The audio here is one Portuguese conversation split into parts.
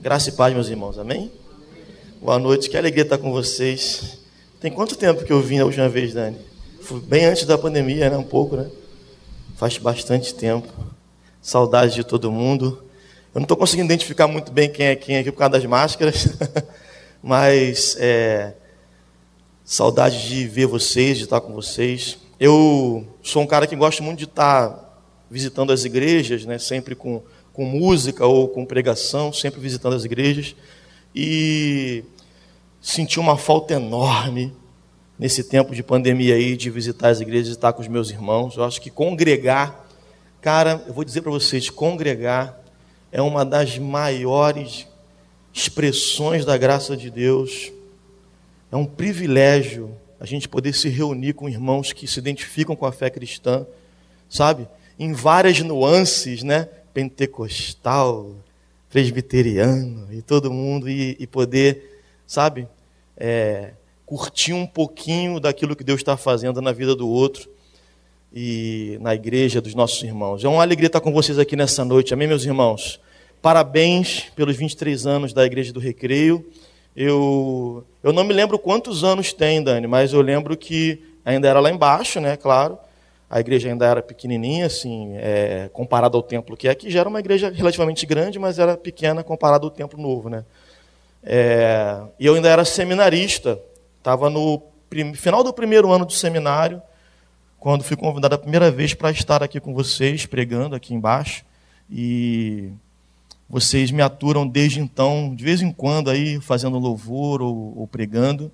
Graça e paz, meus irmãos, amém? Boa noite, que alegria estar com vocês. Tem quanto tempo que eu vim a última vez, Dani? Foi bem antes da pandemia, né? Um pouco, né? Faz bastante tempo. Saudade de todo mundo. Eu não estou conseguindo identificar muito bem quem é quem aqui por causa das máscaras, mas é, saudade de ver vocês, de estar com vocês. Eu sou um cara que gosta muito de estar visitando as igrejas, né? Sempre com com música ou com pregação, sempre visitando as igrejas, e senti uma falta enorme nesse tempo de pandemia aí, de visitar as igrejas e estar com os meus irmãos. Eu acho que congregar, cara, eu vou dizer para vocês, congregar é uma das maiores expressões da graça de Deus. É um privilégio a gente poder se reunir com irmãos que se identificam com a fé cristã, sabe? Em várias nuances, né? Pentecostal, presbiteriano e todo mundo e, e poder, sabe, é, curtir um pouquinho daquilo que Deus está fazendo na vida do outro e na igreja dos nossos irmãos. É uma alegria estar com vocês aqui nessa noite, amém, meus irmãos? Parabéns pelos 23 anos da Igreja do Recreio. Eu, eu não me lembro quantos anos tem, Dani, mas eu lembro que ainda era lá embaixo, né, claro a igreja ainda era pequenininha, assim, é, comparado ao templo que é aqui, já era uma igreja relativamente grande, mas era pequena comparado ao templo novo, né? É, e eu ainda era seminarista, estava no final do primeiro ano do seminário, quando fui convidado a primeira vez para estar aqui com vocês, pregando aqui embaixo, e vocês me aturam desde então, de vez em quando aí, fazendo louvor ou, ou pregando,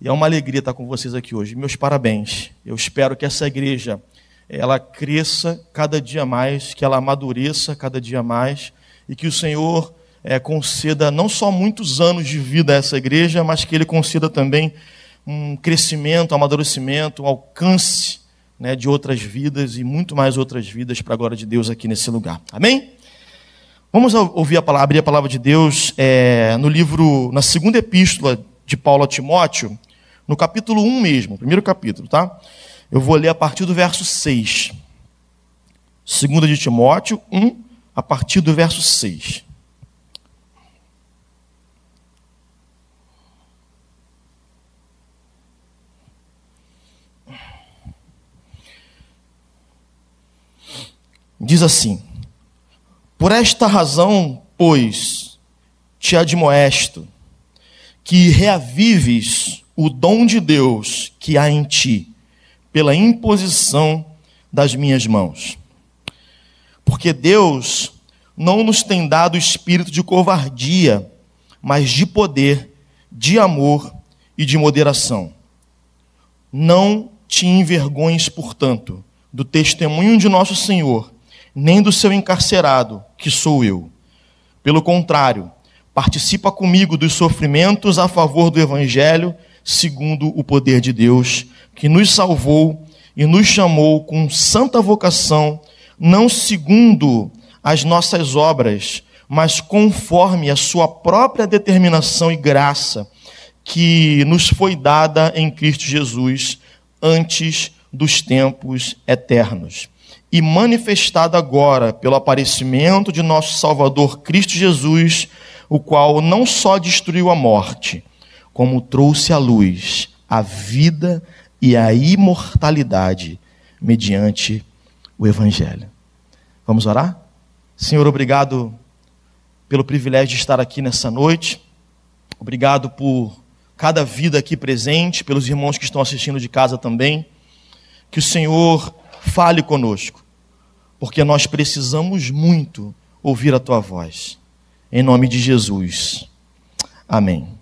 e é uma alegria estar com vocês aqui hoje. Meus parabéns. Eu espero que essa igreja ela cresça cada dia mais, que ela amadureça cada dia mais e que o Senhor é, conceda não só muitos anos de vida a essa igreja, mas que Ele conceda também um crescimento, um amadurecimento, um alcance né, de outras vidas e muito mais outras vidas para a glória de Deus aqui nesse lugar. Amém? Vamos ouvir a palavra, abrir a palavra de Deus é, no livro, na segunda epístola de Paulo a Timóteo, no capítulo 1 mesmo, primeiro capítulo, tá? Eu vou ler a partir do verso 6. Segunda de Timóteo 1, a partir do verso 6. Diz assim: Por esta razão, pois, te admoesto, que reavives o dom de Deus que há em ti, pela imposição das minhas mãos. Porque Deus não nos tem dado espírito de covardia, mas de poder, de amor e de moderação. Não te envergonhes, portanto, do testemunho de nosso Senhor, nem do seu encarcerado, que sou eu. Pelo contrário, participa comigo dos sofrimentos a favor do Evangelho segundo o poder de Deus, que nos salvou e nos chamou com santa vocação, não segundo as nossas obras, mas conforme a sua própria determinação e graça, que nos foi dada em Cristo Jesus antes dos tempos eternos. E manifestada agora pelo aparecimento de nosso Salvador Cristo Jesus, o qual não só destruiu a morte, como trouxe à luz a vida e a imortalidade mediante o Evangelho. Vamos orar? Senhor, obrigado pelo privilégio de estar aqui nessa noite. Obrigado por cada vida aqui presente, pelos irmãos que estão assistindo de casa também. Que o Senhor fale conosco, porque nós precisamos muito ouvir a tua voz. Em nome de Jesus. Amém.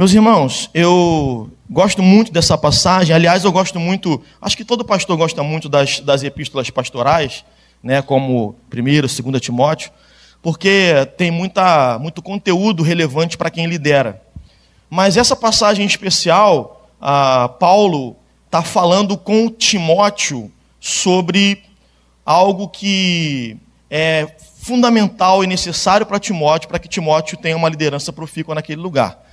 Meus irmãos, eu gosto muito dessa passagem. Aliás, eu gosto muito, acho que todo pastor gosta muito das, das epístolas pastorais, né, como 1 e 2 Timóteo, porque tem muita, muito conteúdo relevante para quem lidera. Mas essa passagem em especial, Paulo está falando com Timóteo sobre algo que é fundamental e necessário para Timóteo, para que Timóteo tenha uma liderança profícua naquele lugar.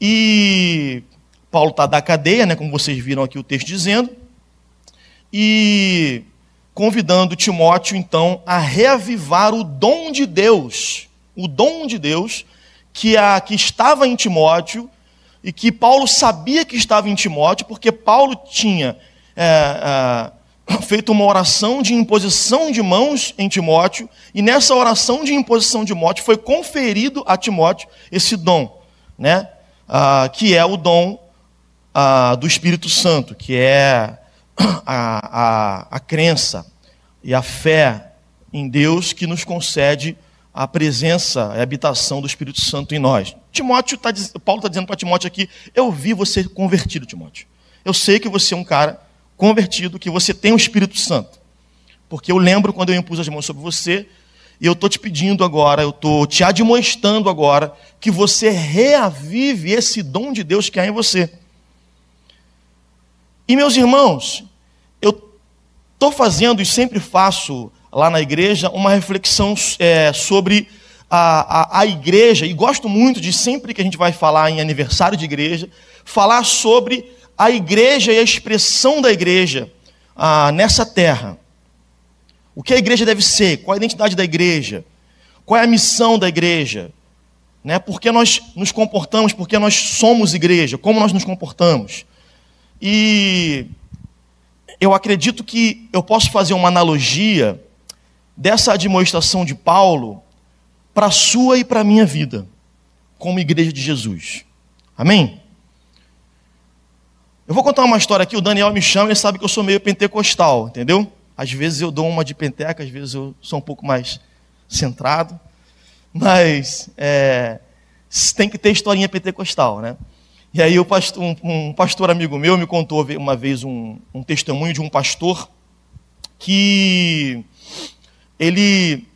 E Paulo está da cadeia, né, como vocês viram aqui o texto dizendo, e convidando Timóteo, então, a reavivar o dom de Deus, o dom de Deus que, a, que estava em Timóteo e que Paulo sabia que estava em Timóteo, porque Paulo tinha é, é, feito uma oração de imposição de mãos em Timóteo, e nessa oração de imposição de Timóteo foi conferido a Timóteo esse dom, né? Ah, que é o dom ah, do Espírito Santo, que é a, a, a crença e a fé em Deus que nos concede a presença, a habitação do Espírito Santo em nós. Timóteo tá, Paulo está dizendo para Timóteo aqui: eu vi você convertido, Timóteo. Eu sei que você é um cara convertido, que você tem o Espírito Santo. Porque eu lembro quando eu impus as mãos sobre você, e eu estou te pedindo agora, eu estou te admoestando agora, que você reavive esse dom de Deus que há em você. E meus irmãos, eu estou fazendo e sempre faço lá na igreja uma reflexão é, sobre a, a, a, igreja, e gosto muito de sempre que a gente vai falar em aniversário de igreja, falar sobre a igreja e a expressão da igreja ah, nessa terra. O que a igreja deve ser, qual a identidade da igreja, qual é a missão da igreja, né? por que nós nos comportamos, por que nós somos igreja, como nós nos comportamos. E eu acredito que eu posso fazer uma analogia dessa admoestação de Paulo para a sua e para a minha vida, como igreja de Jesus. Amém? Eu vou contar uma história aqui, o Daniel me chama e sabe que eu sou meio pentecostal, entendeu? Às vezes eu dou uma de penteca, às vezes eu sou um pouco mais centrado, mas é, tem que ter historinha pentecostal, né? E aí pastor, um, um, pastor amigo meu me contou uma vez um, um testemunho de um pastor que ele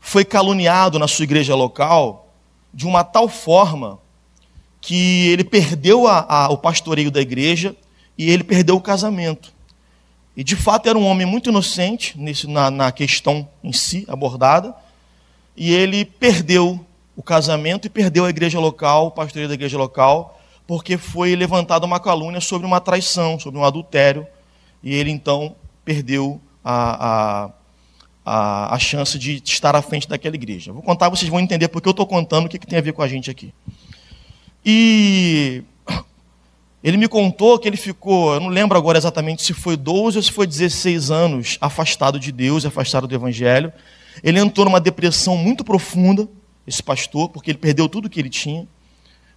foi caluniado na sua igreja local de uma tal forma que ele perdeu a, a, o pastoreio da igreja e ele perdeu o casamento. E de fato era um homem muito inocente nesse, na, na questão em si abordada, e ele perdeu o casamento e perdeu a igreja local, o pastoreio da igreja local, porque foi levantada uma calúnia sobre uma traição, sobre um adultério, e ele então perdeu a, a a, chance de estar à frente daquela igreja. Vou contar, vocês vão entender porque eu estou contando o que, que tem a ver com a gente aqui. E ele me contou que ele ficou, eu não lembro agora exatamente se foi 12 ou se foi 16 anos afastado de Deus, afastado do Evangelho. Ele entrou numa depressão muito profunda, esse pastor, porque ele perdeu tudo que ele tinha.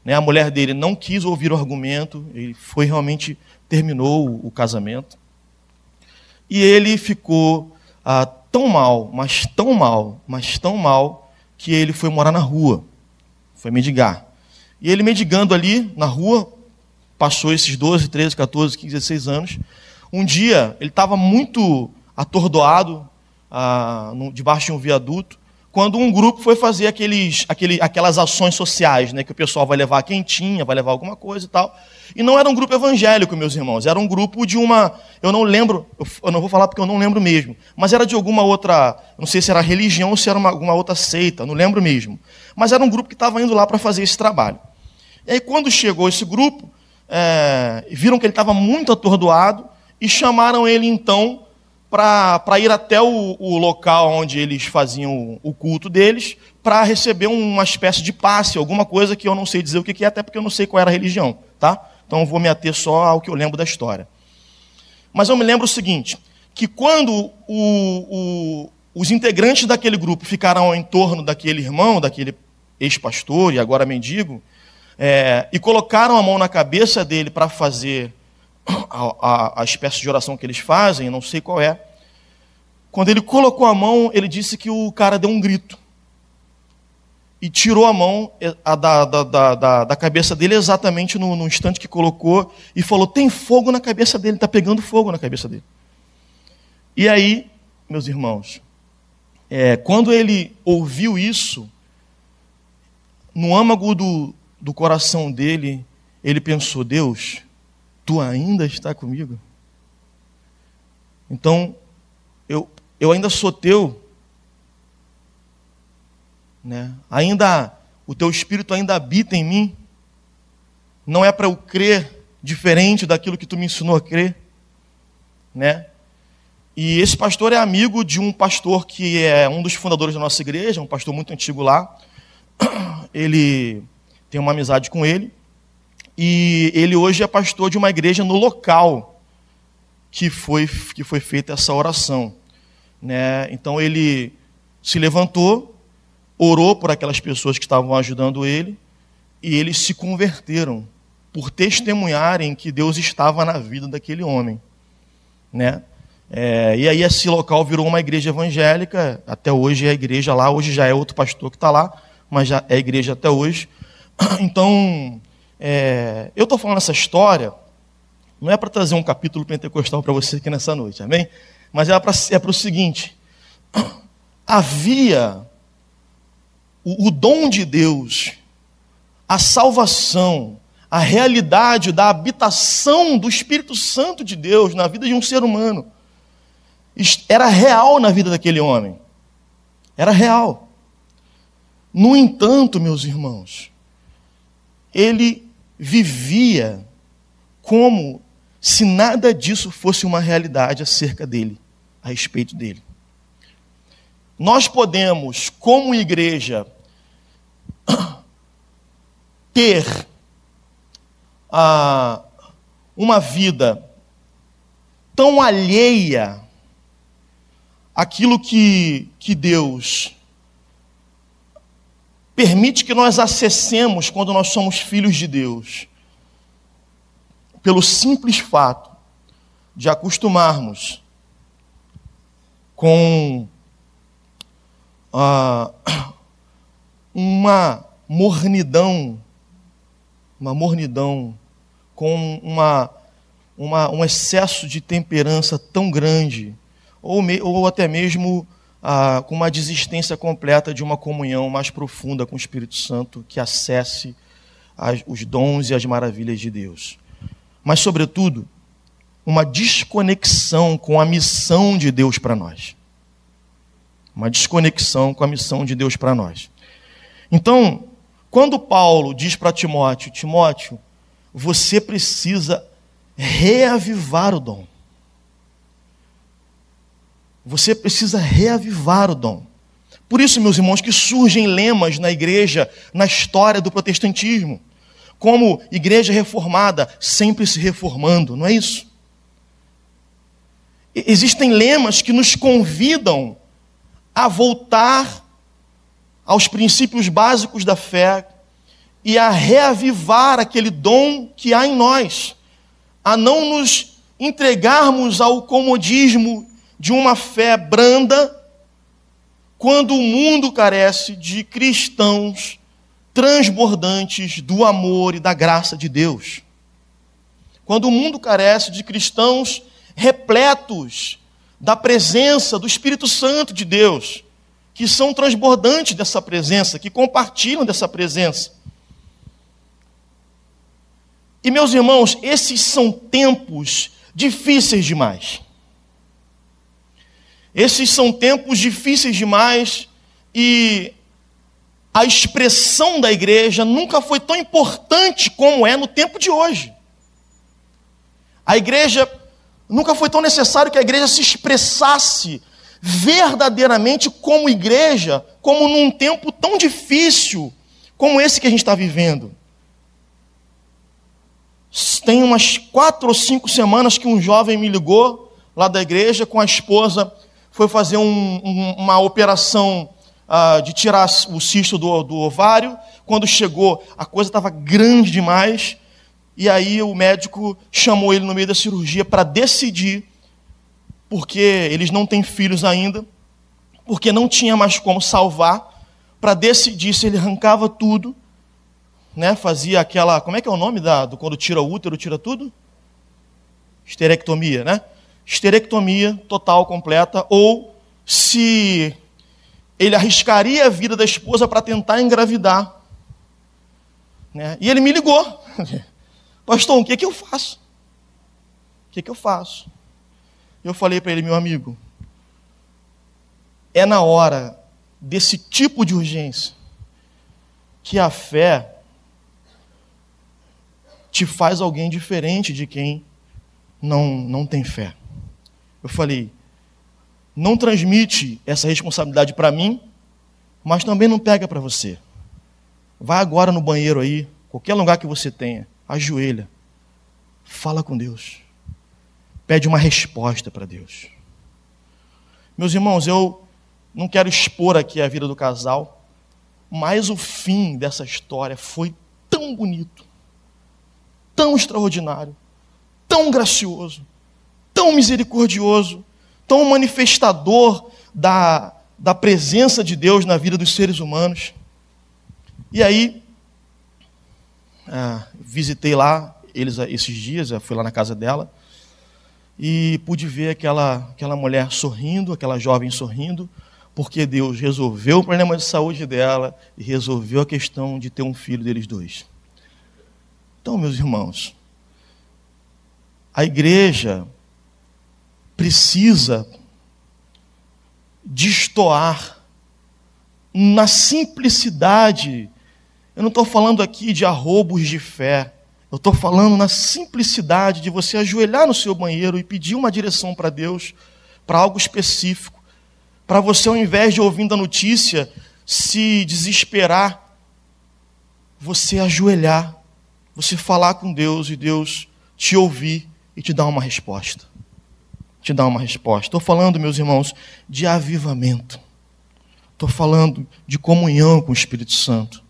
Né? A mulher dele não quis ouvir o argumento, ele foi realmente, terminou o, casamento. E ele ficou ah, tão mal, mas tão mal, mas tão mal, que ele foi morar na rua, foi mendigar. E ele mendigando ali na rua, passou esses 12, 13, 14, 15, 16 anos. Um dia, ele estava muito atordoado, ah, no, debaixo de um viaduto, quando um grupo foi fazer aqueles, aquele, aquelas ações sociais, né, que o pessoal vai levar quentinha, vai levar alguma coisa e tal. E não era um grupo evangélico, meus irmãos, era um grupo de uma, eu não lembro, eu não vou falar porque eu não lembro mesmo, mas era de alguma outra, não sei se era religião ou se era uma, alguma outra seita, não lembro mesmo. Mas era um grupo que estava indo lá para fazer esse trabalho. E aí quando chegou esse grupo, é, viram que ele estava muito atordoado e chamaram ele então para ir até o, o, local onde eles faziam o, culto deles, para receber uma espécie de passe, alguma coisa que eu não sei dizer o que é, até porque eu não sei qual era a religião, tá? Então vou me ater só ao que eu lembro da história. Mas eu me lembro o seguinte, que quando o, os integrantes daquele grupo ficaram em torno daquele irmão, daquele ex-pastor e agora mendigo, é, e colocaram a mão na cabeça dele para fazer a, a, a espécie de oração que eles fazem, não sei qual é. Quando ele colocou a mão, ele disse que o cara deu um grito. E tirou a mão eh, a, da, da, da, da, cabeça dele exatamente no, no, instante que colocou e falou: tem fogo na cabeça dele, está pegando fogo na cabeça dele. E aí, meus irmãos, é, quando ele ouviu isso, no âmago do, do coração dele, ele pensou: Deus, tu ainda está comigo? Então, eu, eu ainda sou teu, né? ainda o teu espírito ainda habita em mim, não é para eu crer diferente daquilo que tu me ensinou a crer, né? E esse pastor é amigo de um pastor que é um dos fundadores da nossa igreja, um pastor muito antigo lá. ele tem uma amizade com ele, e ele hoje é pastor de uma igreja no local que foi, que foi feita essa oração. Né? Então ele se levantou, orou por aquelas pessoas que estavam ajudando ele, e eles se converteram por testemunharem que Deus estava na vida daquele homem. Né? É, e aí esse local virou uma igreja evangélica, até hoje é a igreja lá, hoje já é outro pastor que está lá, mas já é igreja até hoje. Então, é, eu estou falando essa história, não é para trazer um capítulo pentecostal para você aqui nessa noite, amém? Mas é para é o seguinte: havia o, o dom de Deus, a salvação, a realidade da habitação do Espírito Santo de Deus na vida de um ser humano era real na vida daquele homem. Era real. No entanto, meus irmãos, ele vivia como se nada disso fosse uma realidade acerca dele, a respeito dele. Nós podemos, como igreja, ter ah, uma vida tão alheia aquilo que, que Deus permite que nós acessemos quando nós somos filhos de Deus, pelo simples fato de acostumarmos com ah, uma mornidão, uma mornidão, com uma, uma, um excesso de temperança tão grande ou, me, ou até mesmo ah, com uma desistência completa de uma comunhão mais profunda com o Espírito Santo que acesse as, os dons e as maravilhas de Deus. Mas, sobretudo, uma desconexão com a missão de Deus para nós. Uma desconexão com a missão de Deus para nós. Então, quando Paulo diz para Timóteo: Timóteo, você precisa reavivar o dom. Você precisa reavivar o dom. Por isso, meus irmãos, que surgem lemas na igreja, na história do protestantismo, como igreja reformada, sempre se reformando, não é isso? Existem lemas que nos convidam a voltar aos princípios básicos da fé e a reavivar aquele dom que há em nós, a não nos entregarmos ao comodismo de uma fé branda quando o mundo carece de cristãos transbordantes do amor e da graça de Deus. Quando o mundo carece de cristãos repletos da presença do Espírito Santo de Deus, que são transbordantes dessa presença, que compartilham dessa presença. E meus irmãos, esses são tempos difíceis demais. Esses são tempos difíceis demais e a expressão da igreja nunca foi tão importante como é no tempo de hoje. A igreja nunca foi tão necessário que a igreja se expressasse verdadeiramente como igreja, como num tempo tão difícil como esse que a gente está vivendo. Tem umas quatro ou cinco semanas que um jovem me ligou lá da igreja com a esposa foi fazer um, um, uma operação uh, de tirar o cisto do, do ovário. Quando chegou, a coisa estava grande demais. E aí o médico chamou ele no meio da cirurgia para decidir, porque eles não têm filhos ainda, porque não tinha mais como salvar, para decidir se ele arrancava tudo, né? Fazia aquela, como é que é o nome da, do quando tira o útero, tira tudo? Esterectomia, né? Esterectomia total, completa, ou se ele arriscaria a vida da esposa para tentar engravidar. Né? E ele me ligou. Pastor, o que, é que eu faço? O que, é que eu faço? Eu falei para ele, meu amigo, é na hora desse tipo de urgência que a fé te faz alguém diferente de quem não, não tem fé. Eu falei: não transmite essa responsabilidade para mim, mas também não pega para você. Vai agora no banheiro aí, qualquer lugar que você tenha, ajoelha, fala com Deus, pede uma resposta para Deus. Meus irmãos, eu não quero expor aqui a vida do casal, mas o fim dessa história foi tão bonito, tão extraordinário, tão gracioso, tão misericordioso, tão manifestador da, da presença de Deus na vida dos seres humanos. E aí, ah, visitei lá eles esses dias, fui lá na casa dela e pude ver aquela, aquela mulher sorrindo, aquela jovem sorrindo, porque Deus resolveu o problema de saúde dela e resolveu a questão de ter um filho deles dois. Então, meus irmãos, a igreja precisa destoar na simplicidade. Eu não estou falando aqui de arrobos de fé. Eu estou falando na simplicidade de você ajoelhar no seu banheiro e pedir uma direção para Deus, para algo específico. Para você, ao invés de ouvindo a notícia, se desesperar, você ajoelhar, você falar com Deus e Deus te ouvir e te dar uma resposta. Te dar uma resposta. Estou falando, meus irmãos, de avivamento. Estou falando de comunhão com o Espírito Santo.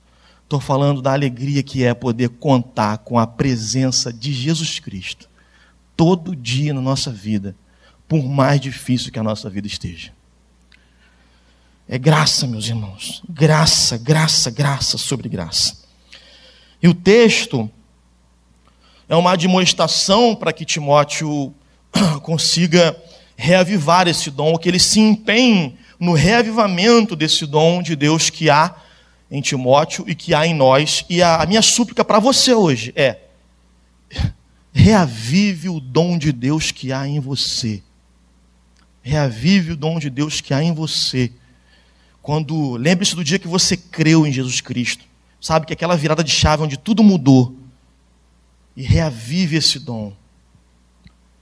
Estou falando da alegria que é poder contar com a presença de Jesus Cristo todo dia na nossa vida, por mais difícil que a nossa vida esteja. É graça, meus irmãos. Graça, graça, graça sobre graça. E o texto é uma admoestação para que Timóteo consiga reavivar esse dom, que ele se empenhe no reavivamento desse dom de Deus que há em Timóteo e que há em nós. E a minha súplica para você hoje é: reavive o dom de Deus que há em você. Reavive o dom de Deus que há em você. Quando lembre-se do dia que você creu em Jesus Cristo, sabe que aquela virada de chave onde tudo mudou. E reavive esse dom.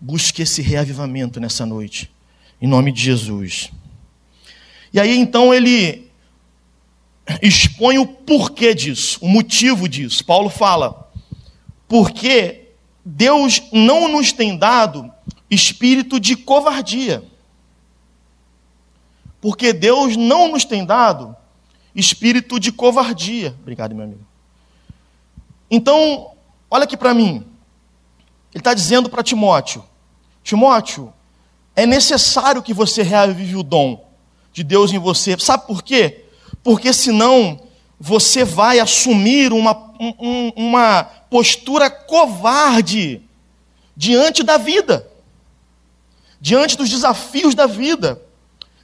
Busque esse reavivamento nessa noite, em nome de Jesus. E aí então ele expõe o porquê disso, o motivo disso. Paulo fala: porque Deus não nos tem dado espírito de covardia porque Deus não nos tem dado espírito de covardia. Obrigado, meu amigo. Então, olha aqui para mim. Ele está dizendo para Timóteo: Timóteo, é necessário que você reavive o dom de Deus em você. Sabe por quê? Porque senão você vai assumir uma, um, uma postura covarde diante da vida, diante dos desafios da vida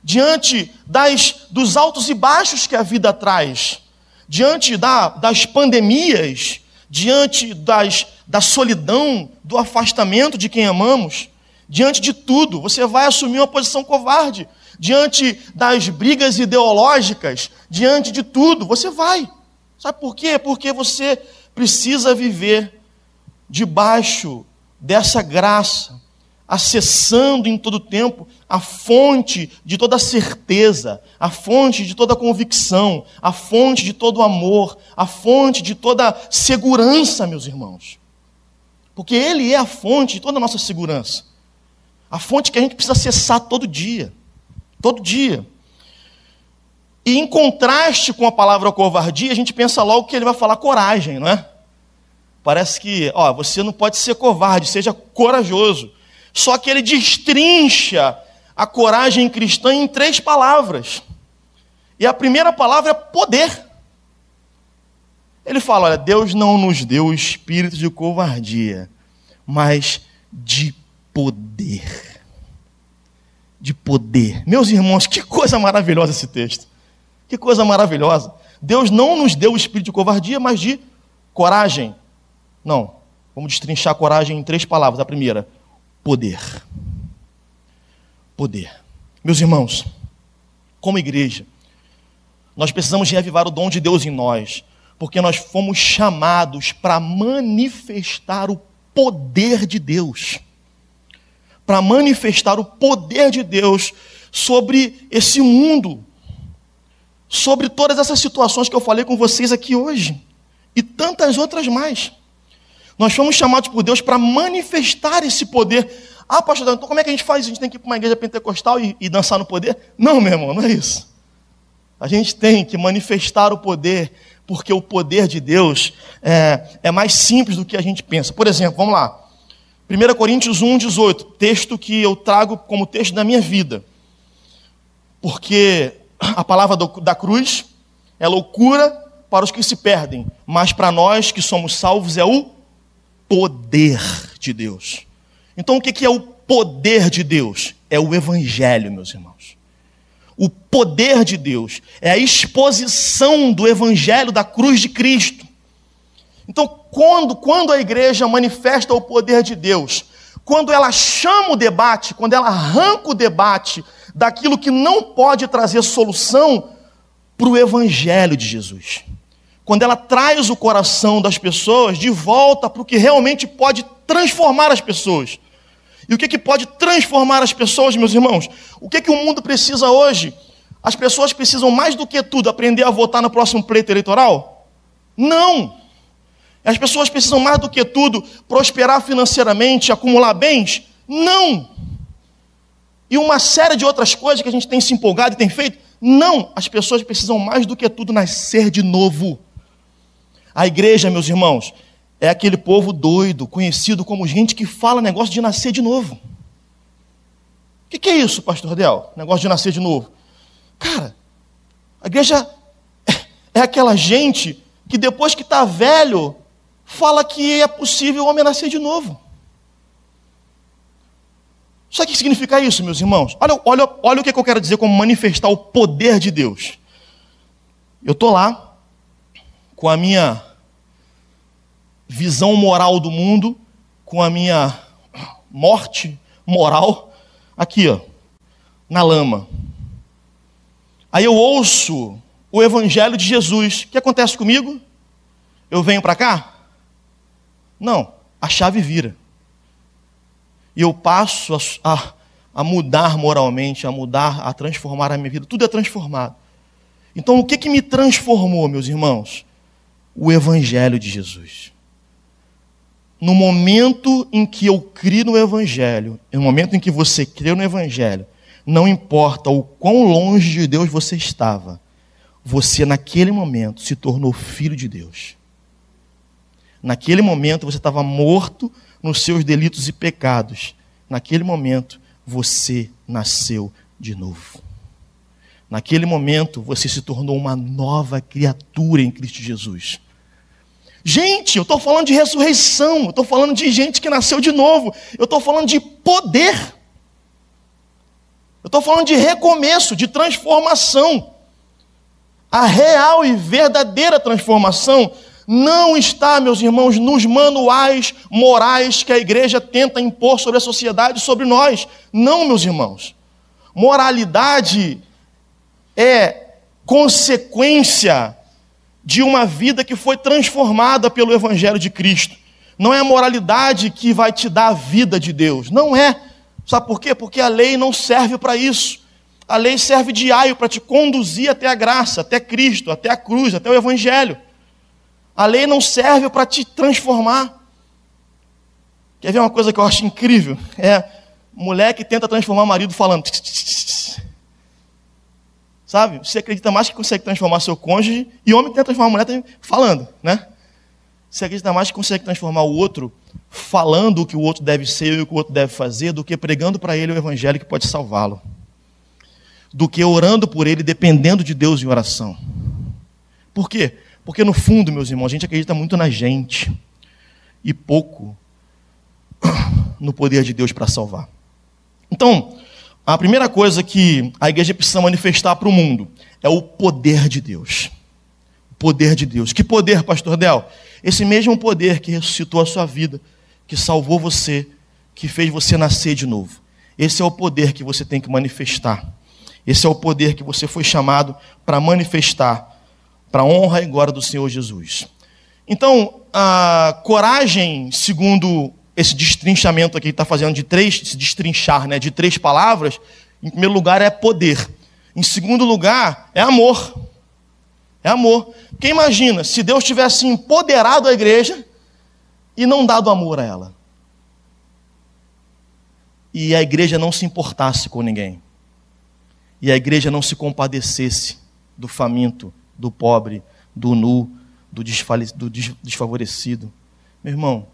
diante das, dos altos e baixos que a vida traz, diante da, das pandemias, diante das, da solidão, do afastamento de quem amamos, diante de tudo, você vai assumir uma posição covarde. Diante das brigas ideológicas, diante de tudo, você vai. Sabe por quê? Porque você precisa viver debaixo dessa graça, acessando em todo tempo a fonte de toda certeza, a fonte de toda convicção, a fonte de todo amor, a fonte de toda segurança, meus irmãos. Porque Ele é a fonte de toda a nossa segurança. A fonte que a gente precisa acessar todo dia. Todo dia. E em contraste com a palavra covardia, a gente pensa logo que ele vai falar coragem, não é? Parece que, ó, você não pode ser covarde, seja corajoso. Só que ele destrincha a coragem cristã em três palavras. E a primeira palavra é poder. Ele fala: olha, Deus não nos deu o espírito de covardia, mas de poder. De poder. Meus irmãos, que coisa maravilhosa esse texto. Que coisa maravilhosa. Deus não nos deu o espírito de covardia, mas de coragem. Não. Vamos destrinchar coragem em três palavras. A primeira, poder. Poder. Meus irmãos, como igreja, nós precisamos reavivar o dom de Deus em nós, porque nós fomos chamados para manifestar o poder de Deus. Para manifestar o poder de Deus sobre esse mundo, sobre todas essas situações que eu falei com vocês aqui hoje. e tantas outras mais. Nós fomos chamados por Deus para manifestar esse poder. Ah, pastor, então como é que a gente faz? A gente tem que ir para uma igreja pentecostal e, e dançar no poder? Não, meu irmão, não é isso. A gente tem que manifestar o poder, porque o poder de Deus é, é mais simples do que a gente pensa. Por exemplo, vamos lá. 1 Coríntios 1, 18, texto que eu trago como texto da minha vida. Porque a palavra do, da cruz é loucura para os que se perdem, mas para nós que somos salvos é o poder de Deus. Então, o que é o poder de Deus? É o Evangelho, meus irmãos. O poder de Deus é a exposição do Evangelho da cruz de Cristo. Então, quando, quando a igreja manifesta o poder de Deus, quando ela chama o debate, quando ela arranca o debate daquilo que não pode trazer solução para o Evangelho de Jesus quando ela traz o coração das pessoas de volta para o que realmente pode transformar as pessoas. E o que, que pode transformar as pessoas, meus irmãos? O que, que o mundo precisa hoje? As pessoas precisam mais do que tudo aprender a votar no próximo pleito eleitoral? Não! As pessoas precisam mais do que tudo prosperar financeiramente, acumular bens? Não! E uma série de outras coisas que a gente tem se empolgado e tem feito? Não! As pessoas precisam mais do que tudo nascer de novo. A igreja, meus irmãos, é aquele povo doido, conhecido como gente que fala negócio de nascer de novo. O que, que, é isso, pastor Del? Negócio de nascer de novo. Cara, a igreja é aquela gente que depois que está velho, fala que é possível o homem nascer de novo. Sabe o que significa isso, meus irmãos? Olha, olha, olha o que eu quero dizer como manifestar o poder de Deus. Eu estou lá, com a minha visão moral do mundo, com a minha morte moral, aqui, ó, na lama. Aí eu ouço o evangelho de Jesus. O que acontece comigo? Eu venho para cá? Não, a chave vira. E eu passo a, a, a, mudar moralmente, a mudar, a transformar a minha vida. Tudo é transformado. Então, o que, que me transformou, meus irmãos? O Evangelho de Jesus no momento em que eu crio no Evangelho, no momento em que você creu no Evangelho, não importa o quão longe de Deus você estava, você naquele momento se tornou filho de Deus. Naquele momento você estava morto nos seus delitos e pecados. Naquele momento você nasceu de novo. Naquele momento você se tornou uma nova criatura em Cristo Jesus. Gente, eu estou falando de ressurreição, eu estou falando de gente que nasceu de novo, eu estou falando de poder, eu estou falando de recomeço, de transformação. A real e verdadeira transformação não está, meus irmãos, nos manuais morais que a igreja tenta impor sobre a sociedade, sobre nós. Não, meus irmãos. Moralidade é consequência de uma vida que foi transformada pelo Evangelho de Cristo. Não é a moralidade que vai te dar a vida de Deus. Não é. Sabe por quê? Porque a lei não serve para isso. A lei serve de aio para te conduzir até a graça, até Cristo, até a cruz, até o Evangelho. A lei não serve para te transformar. Quer ver uma coisa que eu acho incrível? É mulher que tenta transformar o marido falando. Sabe? Você acredita mais que consegue transformar seu cônjuge e homem tenta transformar a mulher falando, né? Você acredita mais que consegue transformar o outro falando o que o outro deve ser e o que o outro deve fazer do que pregando para ele o evangelho que pode salvá-lo. Do que orando por ele, dependendo de Deus em oração. Por quê? Porque no fundo, meus irmãos, a gente acredita muito na gente e pouco no poder de Deus para salvar. Então, a primeira coisa que a igreja precisa manifestar para o mundo é o poder de Deus. O poder de Deus. Que poder, pastor Del? Esse mesmo poder que ressuscitou a sua vida, que salvou você, que fez você nascer de novo. Esse é o poder que você tem que manifestar. Esse é o poder que você foi chamado para manifestar, para a honra e glória do Senhor Jesus. Então, a coragem, segundo esse destrinchamento aqui que está fazendo de três, se destrinchar, né, de três palavras, em primeiro lugar é poder. Em segundo lugar, é amor. É amor. Porque imagina, se Deus tivesse empoderado a igreja e não dado amor a ela. E a igreja não se importasse com ninguém. E a igreja não se compadecesse do faminto, do pobre, do nu, do, do desfavorecido. Meu irmão,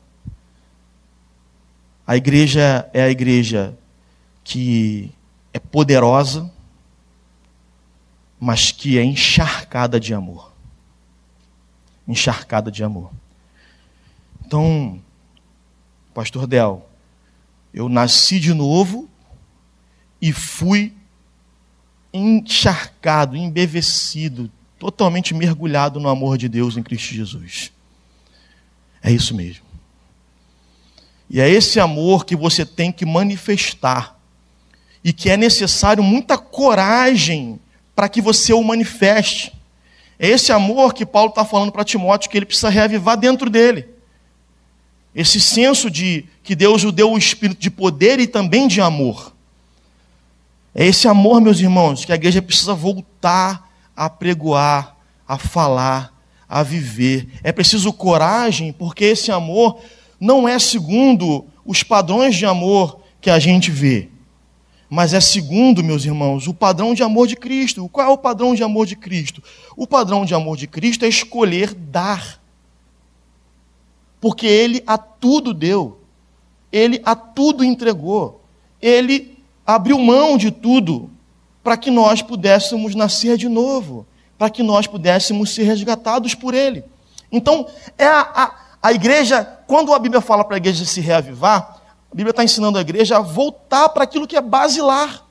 a igreja é a igreja que é poderosa, mas que é encharcada de amor. Encharcada de amor. Então, Pastor Del, eu nasci de novo e fui encharcado, embevecido, totalmente mergulhado no amor de Deus em Cristo Jesus. É isso mesmo. E é esse amor que você tem que manifestar. E que é necessário muita coragem para que você o manifeste. É esse amor que Paulo está falando para Timóteo que ele precisa reavivar dentro dele. Esse senso de que Deus o deu o espírito de poder e também de amor. É esse amor, meus irmãos, que a igreja precisa voltar a pregoar, a falar, a viver. É preciso coragem, porque esse amor não é segundo os padrões de amor que a gente vê, mas é segundo, meus irmãos, o padrão de amor de Cristo. Qual é o padrão de amor de Cristo? O padrão de amor de Cristo é escolher dar. Porque ele a tudo deu, ele a tudo entregou, ele abriu mão de tudo para que nós pudéssemos nascer de novo, para que nós pudéssemos ser resgatados por Ele. Então, é a, a, a igreja, quando a Bíblia fala para a igreja se reavivar, a Bíblia está ensinando a igreja a voltar para aquilo que é basilar.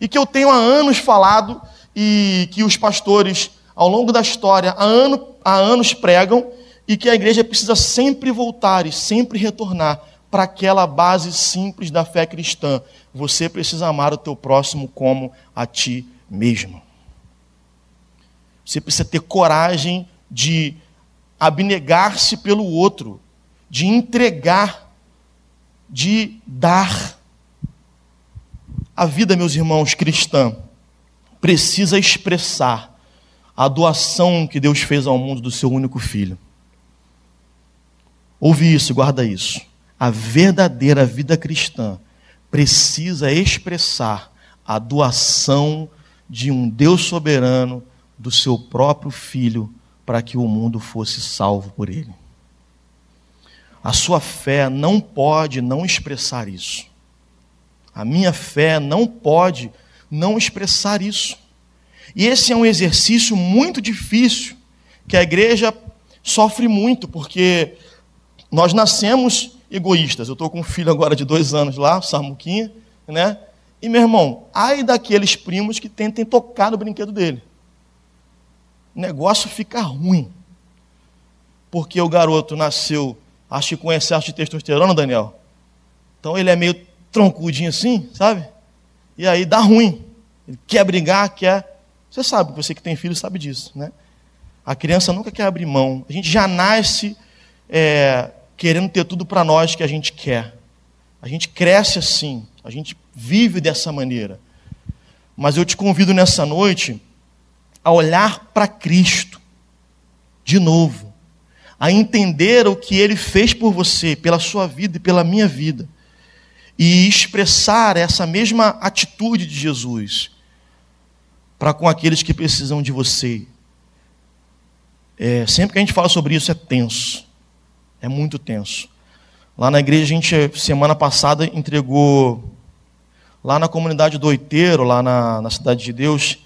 E que eu tenho há anos falado, e que os pastores, ao longo da história, há, ano, há anos pregam, e que a igreja precisa sempre voltar e sempre retornar para aquela base simples da fé cristã. Você precisa amar o teu próximo como a ti mesmo. Você precisa ter coragem de abnegar-se pelo outro, de entregar, de dar. A vida, meus irmãos, cristã, precisa expressar a doação que Deus fez ao mundo do seu único filho. Ouve isso, guarda isso a verdadeira vida cristã precisa expressar a doação de um Deus soberano do seu próprio filho para que o mundo fosse salvo por ele. A sua fé não pode não expressar isso. A minha fé não pode não expressar isso. E esse é um exercício muito difícil, que a igreja sofre muito, porque nós nascemos egoístas. Eu estou com um filho agora de dois anos lá, o Samuquinha, né? E, meu irmão, ai daqueles primos que tentem tocar no brinquedo dele. O negócio fica ruim. Porque o garoto nasceu, acho que com excesso de testosterona, Daniel. Então ele é meio troncudinho assim, sabe? E aí dá ruim. Ele quer brigar, quer. Você sabe, você que tem filho sabe disso, né? A criança nunca quer abrir mão. A gente já nasce é, querendo ter tudo para nós que a gente quer. A gente cresce assim, a gente vive dessa maneira. Mas eu te convido nessa noite a olhar para Cristo de novo, a entender o que ele fez por você, pela sua vida e pela minha vida, e expressar essa mesma atitude de Jesus para com aqueles que precisam de você. É, sempre que a gente fala sobre isso é tenso. É muito tenso. Lá na igreja, a gente, semana passada, entregou, lá na comunidade do Oiteiro, lá na, na Cidade de Deus,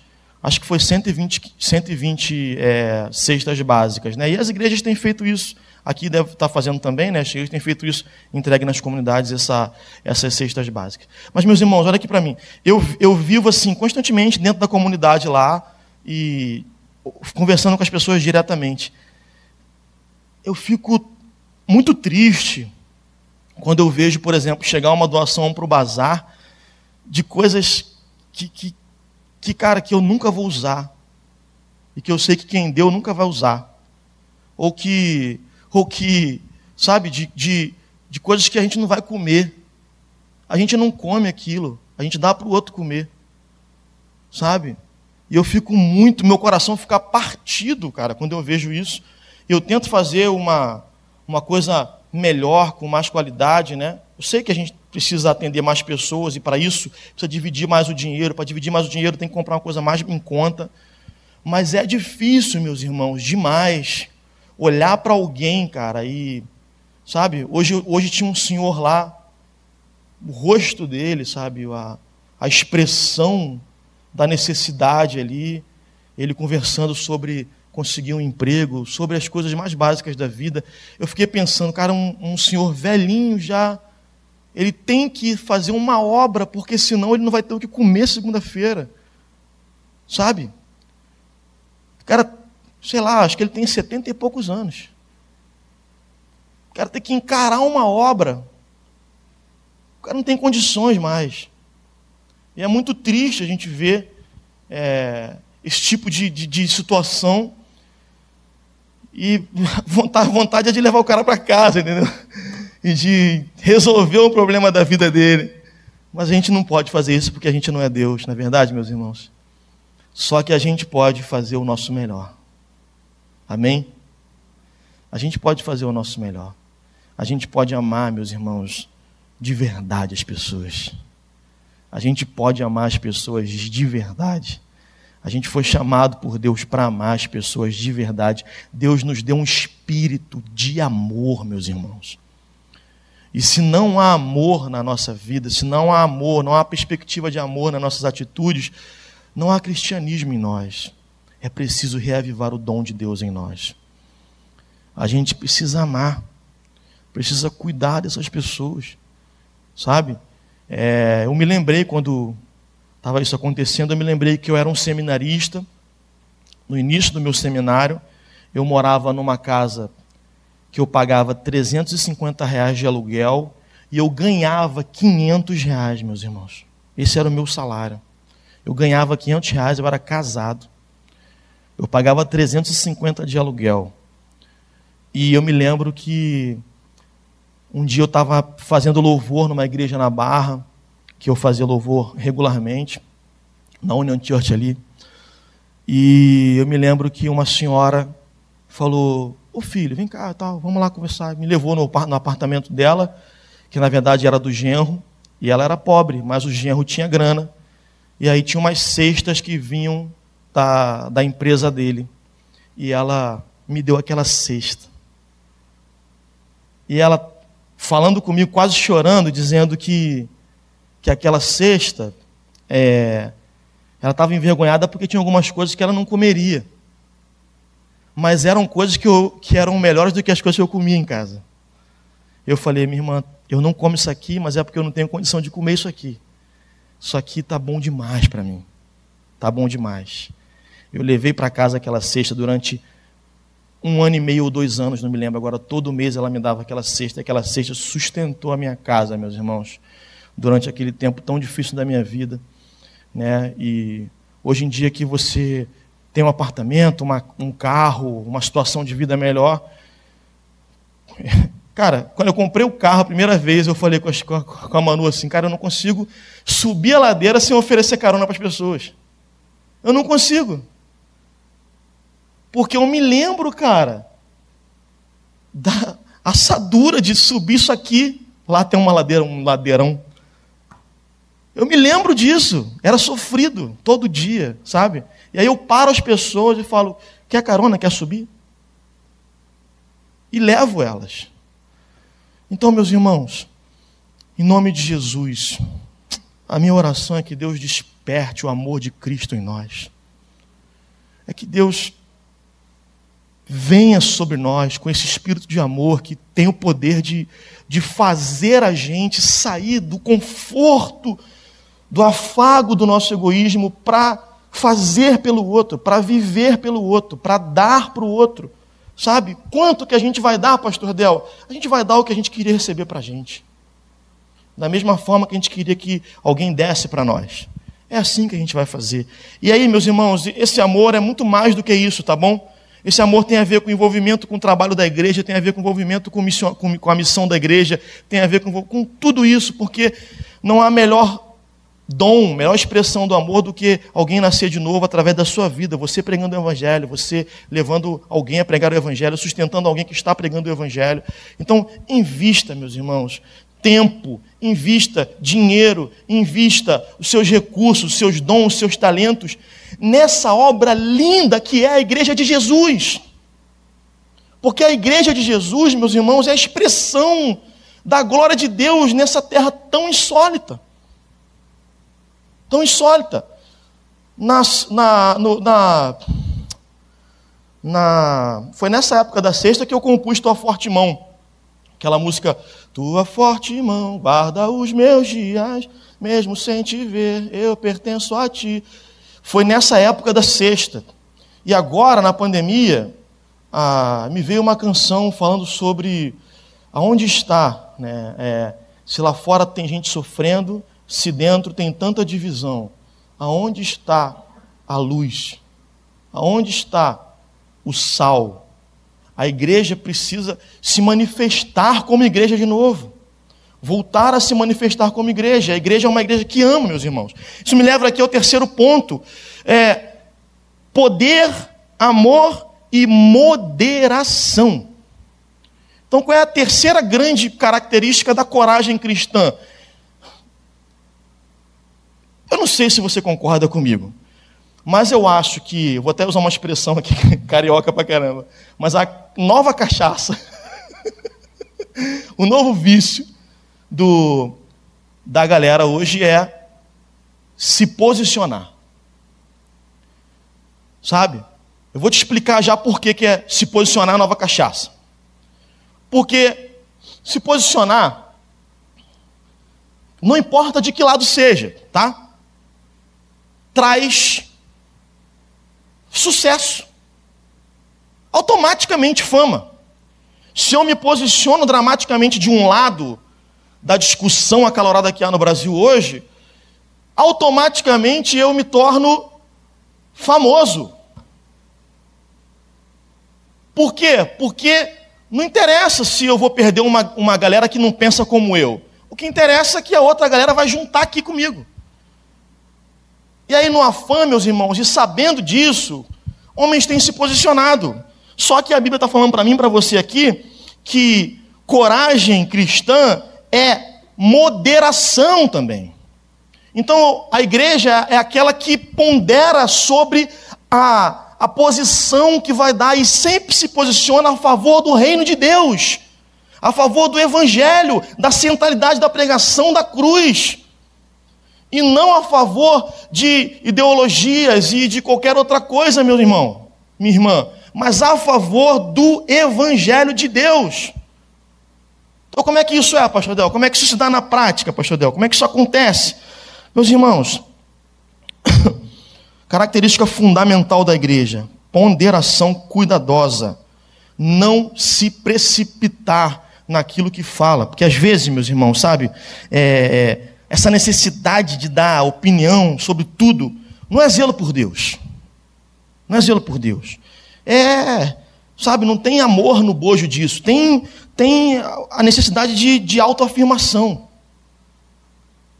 acho que foi 120, 120 é, cestas básicas. Né? E as igrejas têm feito isso. Aqui deve estar fazendo também, né? As igrejas têm feito isso, entregue nas comunidades essa, essas cestas básicas. Mas, meus irmãos, olha aqui para mim. Eu, eu vivo assim, constantemente dentro da comunidade lá e conversando com as pessoas diretamente. Eu fico muito triste quando eu vejo, por exemplo, chegar uma doação para o bazar de coisas que, que, que, cara, que eu nunca vou usar. E que eu sei que quem deu nunca vai usar. Ou que, ou que sabe, de, de, de coisas que a gente não vai comer. A gente não come aquilo. A gente dá para o outro comer. Sabe? E eu fico muito, meu coração fica partido, cara, quando eu vejo isso. Eu tento fazer uma, uma coisa melhor, com mais qualidade, né? Eu sei que a gente precisa atender mais pessoas e para isso precisa dividir mais o dinheiro. Para dividir mais o dinheiro tem que comprar uma coisa mais em conta. Mas é difícil, meus irmãos, demais olhar para alguém, cara, e sabe? Hoje, hoje tinha um senhor lá, o rosto dele, sabe, a, a expressão da necessidade ali, ele conversando sobre conseguir um emprego, sobre as coisas mais básicas da vida. Eu fiquei pensando, cara, um, um senhor velhinho já, ele tem que fazer uma obra, porque senão ele não vai ter o que comer segunda-feira. Sabe? O cara, sei lá, acho que ele tem setenta e poucos anos. O cara tem que encarar uma obra. O cara não tem condições mais. E é muito triste a gente ver é, esse tipo de, de, de situação e vontade, vontade é de levar o cara para casa, entendeu? E de resolver o problema da vida dele. Mas a gente não pode fazer isso porque a gente não é Deus, não é verdade, meus irmãos? Só que a gente pode fazer o nosso melhor. Amém? A gente pode fazer o nosso melhor. A gente pode amar, meus irmãos, de verdade as pessoas. A gente pode amar as pessoas de verdade. A gente foi chamado por Deus para amar as pessoas de verdade. Deus nos deu um espírito de amor, meus irmãos. E se não há amor na nossa vida, se não há amor, não há perspectiva de amor nas nossas atitudes, não há cristianismo em nós. É preciso reavivar o dom de Deus em nós. A gente precisa amar, precisa cuidar dessas pessoas, sabe? É, eu me lembrei quando estava isso acontecendo, eu me lembrei que eu era um seminarista. No início do meu seminário, eu morava numa casa que eu pagava 350 reais de aluguel e eu ganhava 500 reais, meus irmãos. Esse era o meu salário. Eu ganhava 500 reais, eu era casado. Eu pagava 350 de aluguel. E eu me lembro que um dia eu estava fazendo louvor numa igreja na Barra, que eu fazia louvor regularmente, na Union Church ali. E eu me lembro que uma senhora falou: Ô filho, vem cá, tal, vamos lá conversar. Me levou no, no apartamento dela, que na verdade era do genro, e ela era pobre, mas o genro tinha grana. E aí tinha umas cestas que vinham da, da empresa dele. E ela me deu aquela cesta. E ela falando comigo, quase chorando, dizendo que que aquela cesta, é, ela estava envergonhada porque tinha algumas coisas que ela não comeria. Mas eram coisas que, eu, que eram melhores do que as coisas que eu comia em casa. Eu falei, minha irmã, eu não como isso aqui, mas é porque eu não tenho condição de comer isso aqui. Isso aqui tá bom demais para mim. Tá bom demais. Eu levei para casa aquela cesta durante um ano e meio ou dois anos, não me lembro agora. Todo mês ela me dava aquela cesta. Aquela cesta sustentou a minha casa, meus irmãos durante aquele tempo tão difícil da minha vida. Né? E hoje em dia que você tem um apartamento, uma, um carro, uma situação de vida melhor. Cara, quando eu comprei o carro a primeira vez, eu falei com a, com a Manu assim, cara, eu não consigo subir a ladeira sem oferecer carona para as pessoas. Eu não consigo. Porque eu me lembro, cara, da assadura de subir isso aqui. Lá tem uma ladeira, um ladeirão eu me lembro disso, era sofrido todo dia, sabe? E aí eu paro as pessoas e falo: quer carona, quer subir? E levo elas. Então, meus irmãos, em nome de Jesus, a minha oração é que Deus desperte o amor de Cristo em nós. É que Deus venha sobre nós com esse espírito de amor que tem o poder de, de fazer a gente sair do conforto do afago do nosso egoísmo para fazer pelo outro, para viver pelo outro, para dar para o outro. Sabe? Quanto que a gente vai dar, pastor Del? A gente vai dar o que a gente queria receber para a gente. Da mesma forma que a gente queria que alguém desse para nós. É assim que a gente vai fazer. E aí, meus irmãos, esse amor é muito mais do que isso, tá bom? Esse amor tem a ver com envolvimento com o trabalho da igreja, tem a ver com envolvimento com, com a missão da igreja, tem a ver com, com tudo isso, porque não há melhor dom, melhor expressão do amor do que alguém nascer de novo através da sua vida, você pregando o evangelho, você levando alguém a pregar o evangelho, sustentando alguém que está pregando o evangelho. Então, invista, meus irmãos, tempo, invista dinheiro, invista os seus recursos, os seus dons, os seus talentos nessa obra linda que é a igreja de Jesus. Porque a igreja de Jesus, meus irmãos, é a expressão da glória de Deus nessa terra tão insólita tão insólita. Nas, na, no, na, na, foi nessa época da sexta que eu compus Tua Forte Mão. Aquela música, Tua forte mão guarda os meus dias, mesmo sem te ver, eu pertenço a ti. Foi nessa época da sexta. E agora, na pandemia, ah, me veio uma canção falando sobre aonde está, né? É, se lá fora tem gente sofrendo, se dentro tem tanta divisão, aonde está a luz? Aonde está o sal? A igreja precisa se manifestar como igreja de novo. Voltar a se manifestar como igreja. A igreja é uma igreja que ama, meus irmãos. Isso me leva aqui ao terceiro ponto: é poder, amor e moderação. Então, qual é a terceira grande característica da coragem cristã? Eu não sei se você concorda comigo, mas eu acho que, vou até usar uma expressão aqui, carioca pra caramba, mas a nova cachaça, o novo vício do, da galera hoje é se posicionar. Sabe? Eu vou te explicar já por que, que é se posicionar a nova cachaça. Porque se posicionar, não importa de que lado seja, tá? Traz sucesso. Automaticamente fama. Se eu me posiciono dramaticamente de um lado da discussão acalorada que há no Brasil hoje, automaticamente eu me torno famoso. Por quê? Porque não interessa se eu vou perder uma, uma galera que não pensa como eu. O que interessa é que a outra galera vai juntar aqui comigo. E aí, no afã, meus irmãos, e sabendo disso, homens têm se posicionado. Só que a Bíblia está falando para mim, para você aqui, que coragem cristã é moderação também. Então, a igreja é aquela que pondera sobre a, a posição que vai dar e sempre se posiciona a favor do reino de Deus, a favor do evangelho, da centralidade da pregação da cruz e não a favor de ideologias e de qualquer outra coisa, meu irmão, minha irmã, mas a favor do Evangelho de Deus. Então, como é que isso é, Pastor Del? Como é que isso se dá na prática, Pastor Del? Como é que isso acontece? Meus irmãos, característica fundamental da igreja: ponderação cuidadosa. Não se precipitar naquilo que fala. Porque às vezes, meus irmãos, sabe, é, é essa necessidade de dar opinião sobre tudo, não é zelo por Deus. Não é zelo por Deus. É, sabe, não tem amor no bojo disso. Tem, tem a necessidade de, de autoafirmação.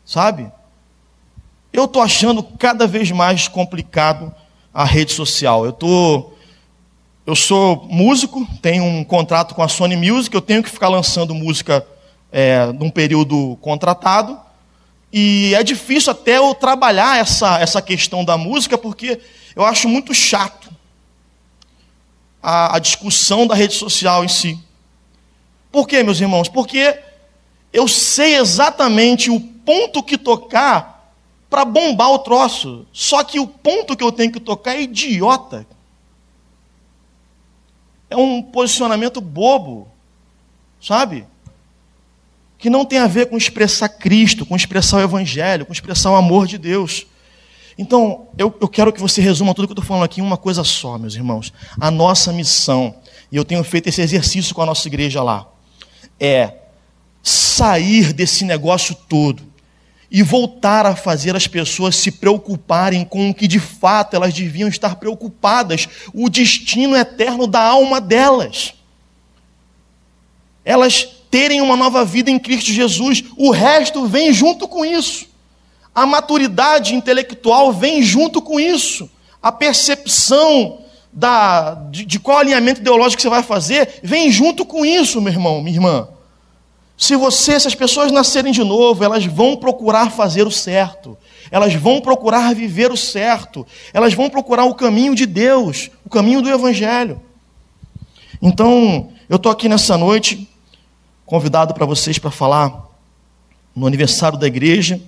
Sabe? Eu estou achando cada vez mais complicado a rede social. Eu tô, eu sou músico, tenho um contrato com a Sony Music, eu tenho que ficar lançando música é, num período contratado. E é difícil até eu trabalhar essa, essa questão da música, porque eu acho muito chato a, a discussão da rede social em si. Por quê, meus irmãos? Porque eu sei exatamente o ponto que tocar para bombar o troço. Só que o ponto que eu tenho que tocar é idiota. É um posicionamento bobo, sabe? Que não tem a ver com expressar Cristo, com expressar o Evangelho, com expressar o amor de Deus. Então, eu, eu quero que você resuma tudo que eu estou falando aqui em uma coisa só, meus irmãos. A nossa missão, e eu tenho feito esse exercício com a nossa igreja lá, é sair desse negócio todo e voltar a fazer as pessoas se preocuparem com o que de fato elas deviam estar preocupadas, o destino eterno da alma delas. Elas terem uma nova vida em Cristo Jesus. O resto vem junto com isso. a maturidade intelectual vem junto com isso. A percepção da, de, de qual alinhamento ideológico você vai fazer vem junto com isso, meu irmão, minha irmã. Se você, se as pessoas nascerem de novo, elas vão procurar fazer o certo. Elas vão procurar viver o certo. Elas vão procurar o caminho de Deus, o caminho do Evangelho. Então, eu estou aqui nessa noite, convidado para vocês para falar no aniversário da igreja.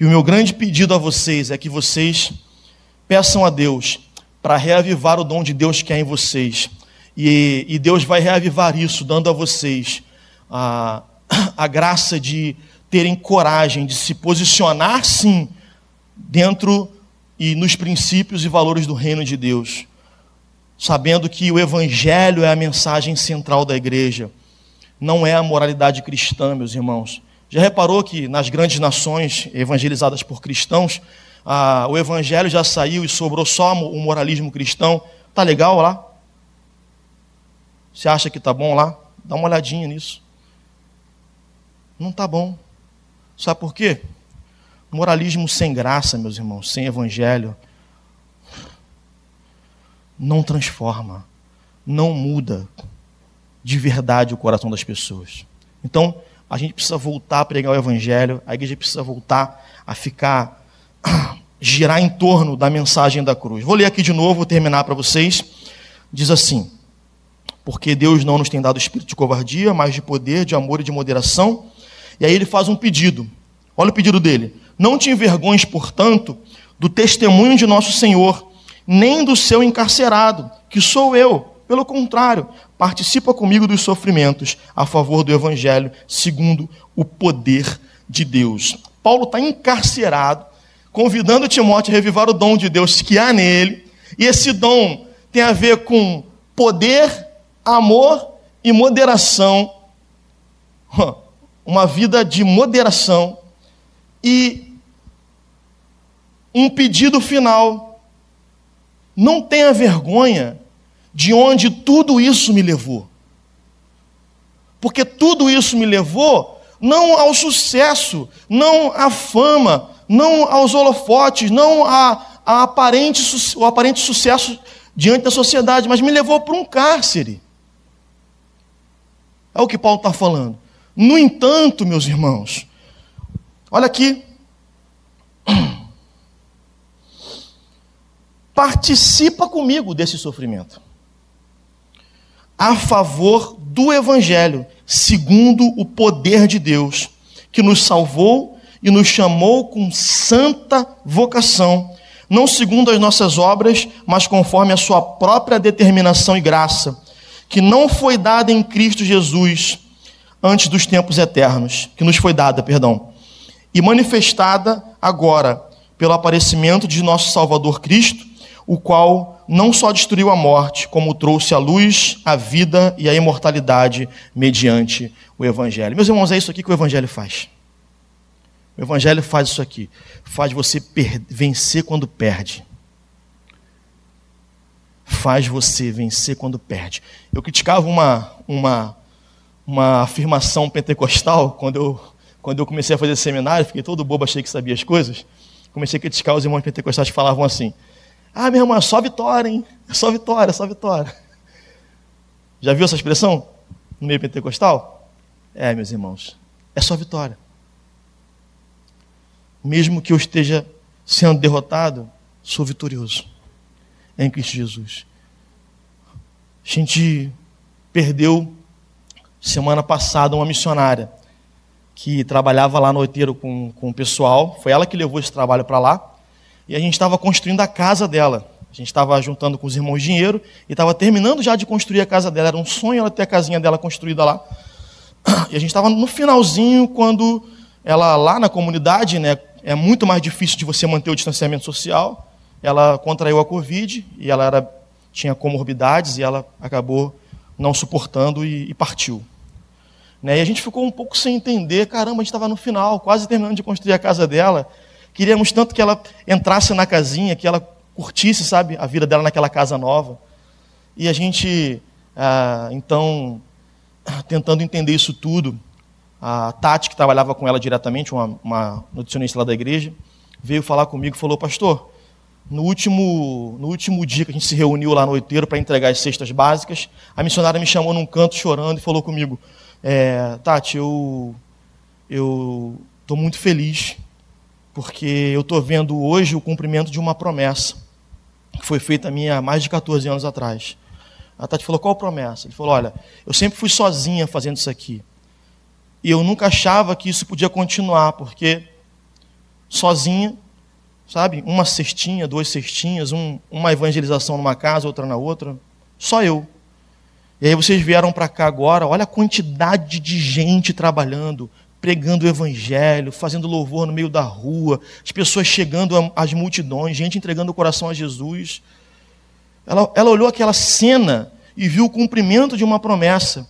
E o meu grande pedido a vocês é que vocês peçam a Deus para reavivar o dom de Deus que é em vocês. E, e Deus vai reavivar isso, dando a vocês a, a graça de terem coragem de se posicionar, sim, dentro e nos princípios e valores do reino de Deus, sabendo que o Evangelho é a mensagem central da igreja, não é a moralidade cristã, meus irmãos. Já reparou que nas grandes nações evangelizadas por cristãos, ah, o Evangelho já saiu e sobrou só o moralismo cristão? Tá legal lá? Você acha que tá bom lá? Dá uma olhadinha nisso. Não está bom. Sabe por quê? Moralismo sem graça, meus irmãos, sem evangelho, não transforma, não muda de verdade o coração das pessoas. Então, a gente precisa voltar a pregar o evangelho, a igreja precisa voltar a ficar, girar em torno da mensagem da cruz. Vou ler aqui de novo, vou terminar para vocês. Diz assim: Porque Deus não nos tem dado espírito de covardia, mas de poder, de amor e de moderação. E aí ele faz um pedido. Olha o pedido dele. Não te envergonhes, portanto, do testemunho de nosso Senhor, nem do seu encarcerado, que sou eu. Pelo contrário, participa comigo dos sofrimentos a favor do Evangelho, segundo o poder de Deus. Paulo está encarcerado, convidando Timóteo a revivar o dom de Deus que há nele, e esse dom tem a ver com poder, amor e moderação uma vida de moderação e um pedido final. Não tenha vergonha de onde tudo isso me levou. Porque tudo isso me levou não ao sucesso, não à fama, não aos holofotes, não a, a aparente, o aparente sucesso diante da sociedade, mas me levou para um cárcere. É o que Paulo está falando. No entanto, meus irmãos, olha aqui. Participa comigo desse sofrimento. A favor do Evangelho, segundo o poder de Deus, que nos salvou e nos chamou com santa vocação, não segundo as nossas obras, mas conforme a sua própria determinação e graça, que não foi dada em Cristo Jesus antes dos tempos eternos, que nos foi dada, perdão, e manifestada agora pelo aparecimento de nosso Salvador Cristo, o qual não só destruiu a morte, como trouxe a luz, a vida e a imortalidade mediante o Evangelho. Meus irmãos, é isso aqui que o Evangelho faz. O Evangelho faz isso aqui. Faz você vencer quando perde. Faz você vencer quando perde. Eu criticava uma, uma uma afirmação pentecostal, quando eu, quando eu comecei a fazer seminário, fiquei todo bobo, achei que sabia as coisas. Comecei a criticar os irmãos pentecostais que falavam assim: Ah, meu irmão, é só vitória, hein? É só vitória, é só vitória. Já viu essa expressão no meio pentecostal? É, meus irmãos, é só vitória. Mesmo que eu esteja sendo derrotado, sou vitorioso em Cristo Jesus. A gente perdeu semana passada uma missionária que trabalhava lá no oiteiro com, com o pessoal. Foi ela que levou esse trabalho para lá. E a gente estava construindo a casa dela. A gente estava juntando com os irmãos dinheiro e estava terminando já de construir a casa dela. Era um sonho ela ter a casinha dela construída lá. E a gente estava no finalzinho quando ela lá na comunidade, né, é muito mais difícil de você manter o distanciamento social. Ela contraiu a Covid e ela era, tinha comorbidades e ela acabou não suportando e, e partiu. Né? E a gente ficou um pouco sem entender, caramba, a gente estava no final, quase terminando de construir a casa dela. Queríamos tanto que ela entrasse na casinha, que ela curtisse, sabe, a vida dela naquela casa nova. E a gente, ah, então, tentando entender isso tudo, a Tati, que trabalhava com ela diretamente, uma, uma nutricionista lá da igreja, veio falar comigo e falou: Pastor, no último, no último dia que a gente se reuniu lá no oiteiro para entregar as cestas básicas, a missionária me chamou num canto chorando e falou comigo: é, Tati, eu estou muito feliz porque eu estou vendo hoje o cumprimento de uma promessa que foi feita a mim há mais de 14 anos atrás. A Tati falou: qual promessa? Ele falou: olha, eu sempre fui sozinha fazendo isso aqui. E eu nunca achava que isso podia continuar, porque sozinha, sabe? Uma cestinha, duas cestinhas, um, uma evangelização numa casa, outra na outra. Só eu. E aí vocês vieram para cá agora, olha a quantidade de gente trabalhando, pregando o evangelho, fazendo louvor no meio da rua, as pessoas chegando às multidões, gente entregando o coração a Jesus. Ela, ela olhou aquela cena e viu o cumprimento de uma promessa.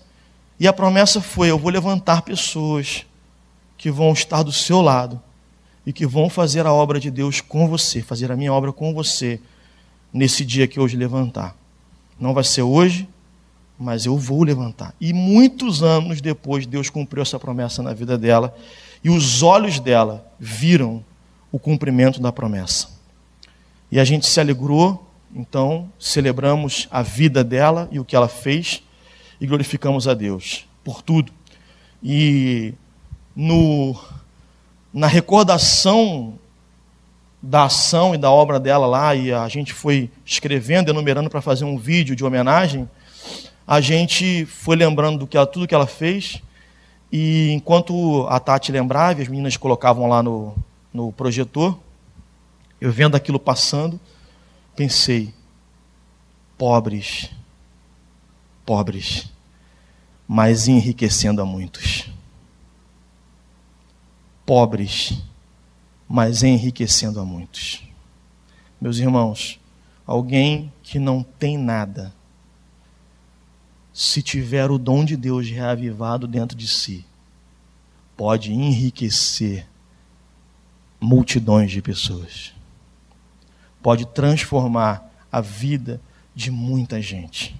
E a promessa foi: eu vou levantar pessoas que vão estar do seu lado e que vão fazer a obra de Deus com você, fazer a minha obra com você nesse dia que hoje levantar. Não vai ser hoje, mas eu vou levantar. E muitos anos depois, Deus cumpriu essa promessa na vida dela, e os olhos dela viram o cumprimento da promessa. E a gente se alegrou, então celebramos a vida dela e o que ela fez, e glorificamos a Deus por tudo. E no, na recordação da ação e da obra dela lá, e a gente foi escrevendo, enumerando para fazer um vídeo de homenagem a gente foi lembrando do que ela, tudo que ela fez. E enquanto a Tati lembrava, as meninas colocavam lá no, no projetor, eu vendo aquilo passando, pensei: pobres, pobres, mas enriquecendo a muitos. Pobres, mas enriquecendo a muitos. Meus irmãos, alguém que não tem nada, se tiver o dom de Deus reavivado dentro de si, pode enriquecer multidões de pessoas. Pode transformar a vida de muita gente.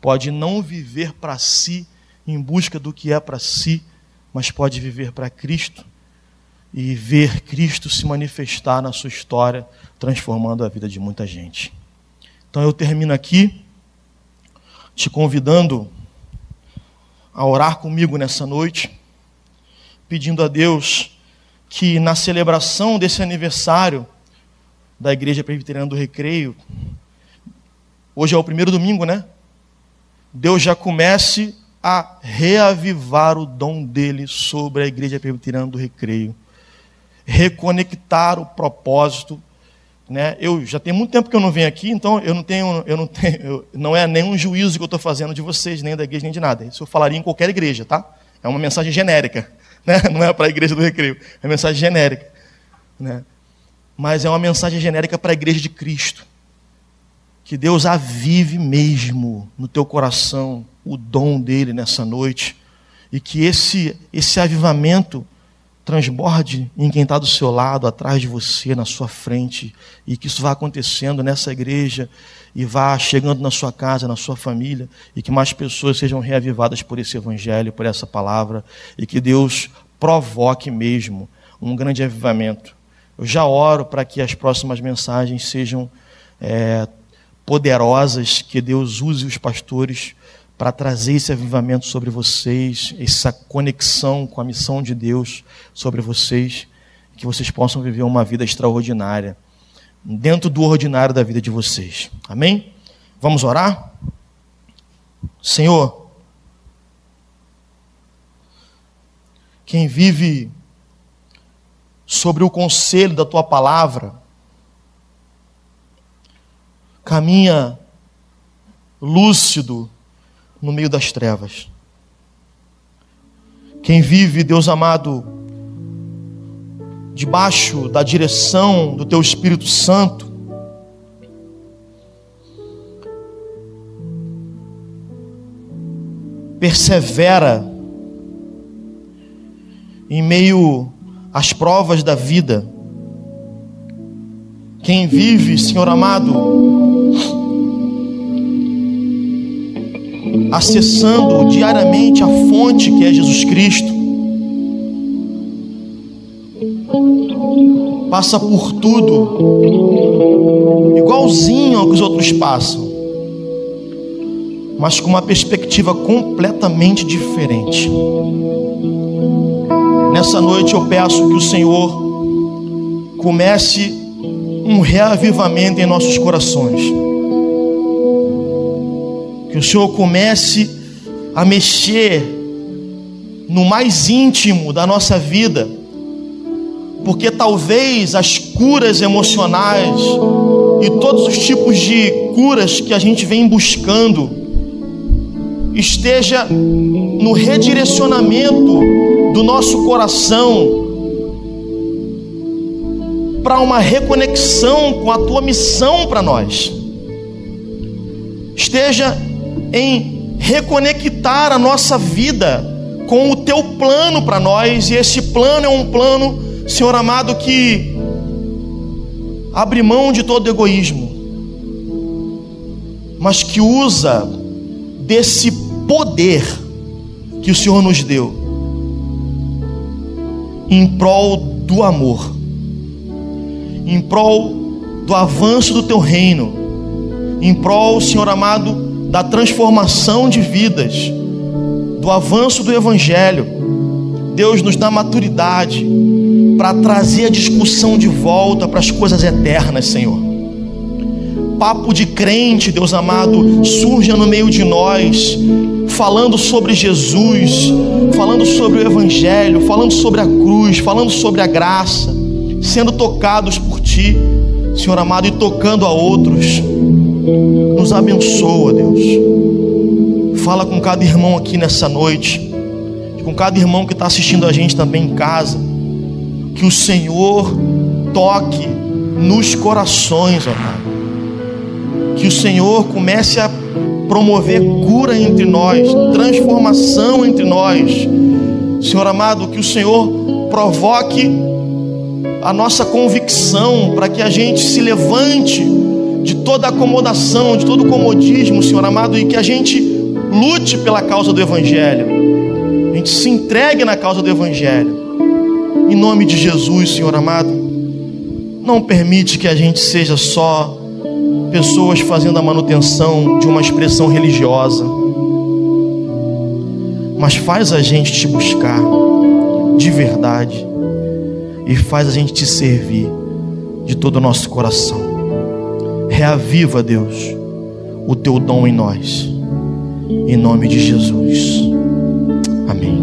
Pode não viver para si, em busca do que é para si, mas pode viver para Cristo e ver Cristo se manifestar na sua história, transformando a vida de muita gente. Então eu termino aqui te convidando a orar comigo nessa noite, pedindo a Deus que na celebração desse aniversário da Igreja Presbiteriana do Recreio, hoje é o primeiro domingo, né? Deus já comece a reavivar o dom dele sobre a Igreja Presbiteriana do Recreio, reconectar o propósito né? Eu já tem muito tempo que eu não venho aqui, então eu não tenho, eu não tenho, eu, não é nenhum juízo que eu estou fazendo de vocês, nem da igreja, nem de nada. Isso eu falaria em qualquer igreja, tá? É uma mensagem genérica, né? Não é para a igreja do Recreio, é uma mensagem genérica, né? Mas é uma mensagem genérica para a igreja de Cristo. Que Deus avive mesmo no teu coração o dom dele nessa noite e que esse esse avivamento transborde em quem está do seu lado, atrás de você, na sua frente, e que isso vá acontecendo nessa igreja e vá chegando na sua casa, na sua família, e que mais pessoas sejam reavivadas por esse evangelho, por essa palavra, e que Deus provoque mesmo um grande avivamento. Eu já oro para que as próximas mensagens sejam é, poderosas, que Deus use os pastores para trazer esse avivamento sobre vocês, essa conexão com a missão de Deus sobre vocês, que vocês possam viver uma vida extraordinária, dentro do ordinário da vida de vocês. Amém? Vamos orar? Senhor, quem vive sobre o conselho da tua palavra, caminha lúcido, no meio das trevas. Quem vive, Deus amado, debaixo da direção do Teu Espírito Santo, persevera em meio às provas da vida. Quem vive, Senhor amado, acessando diariamente a fonte que é Jesus Cristo. passa por tudo igualzinho ao que os outros passam, mas com uma perspectiva completamente diferente. Nessa noite eu peço que o Senhor comece um reavivamento em nossos corações. Que o Senhor comece a mexer no mais íntimo da nossa vida porque talvez as curas emocionais e todos os tipos de curas que a gente vem buscando esteja no redirecionamento do nosso coração para uma reconexão com a tua missão para nós. Esteja em reconectar a nossa vida com o teu plano para nós, e esse plano é um plano Senhor amado, que abre mão de todo egoísmo, mas que usa desse poder que o Senhor nos deu em prol do amor, em prol do avanço do teu reino, em prol, Senhor amado, da transformação de vidas, do avanço do evangelho. Deus nos dá maturidade para trazer a discussão de volta para as coisas eternas, Senhor. Papo de crente, Deus amado, surja no meio de nós, falando sobre Jesus, falando sobre o Evangelho, falando sobre a cruz, falando sobre a graça, sendo tocados por Ti, Senhor amado, e tocando a outros. Nos abençoa, Deus. Fala com cada irmão aqui nessa noite, com cada irmão que está assistindo a gente também em casa que o Senhor toque nos corações, ó Pai. Que o Senhor comece a promover cura entre nós, transformação entre nós. Senhor amado, que o Senhor provoque a nossa convicção para que a gente se levante de toda acomodação, de todo comodismo, Senhor amado, e que a gente lute pela causa do Evangelho. A gente se entregue na causa do Evangelho. Em nome de Jesus, Senhor amado, não permite que a gente seja só pessoas fazendo a manutenção de uma expressão religiosa, mas faz a gente te buscar de verdade e faz a gente te servir de todo o nosso coração. Reaviva, Deus, o teu dom em nós, em nome de Jesus. Amém.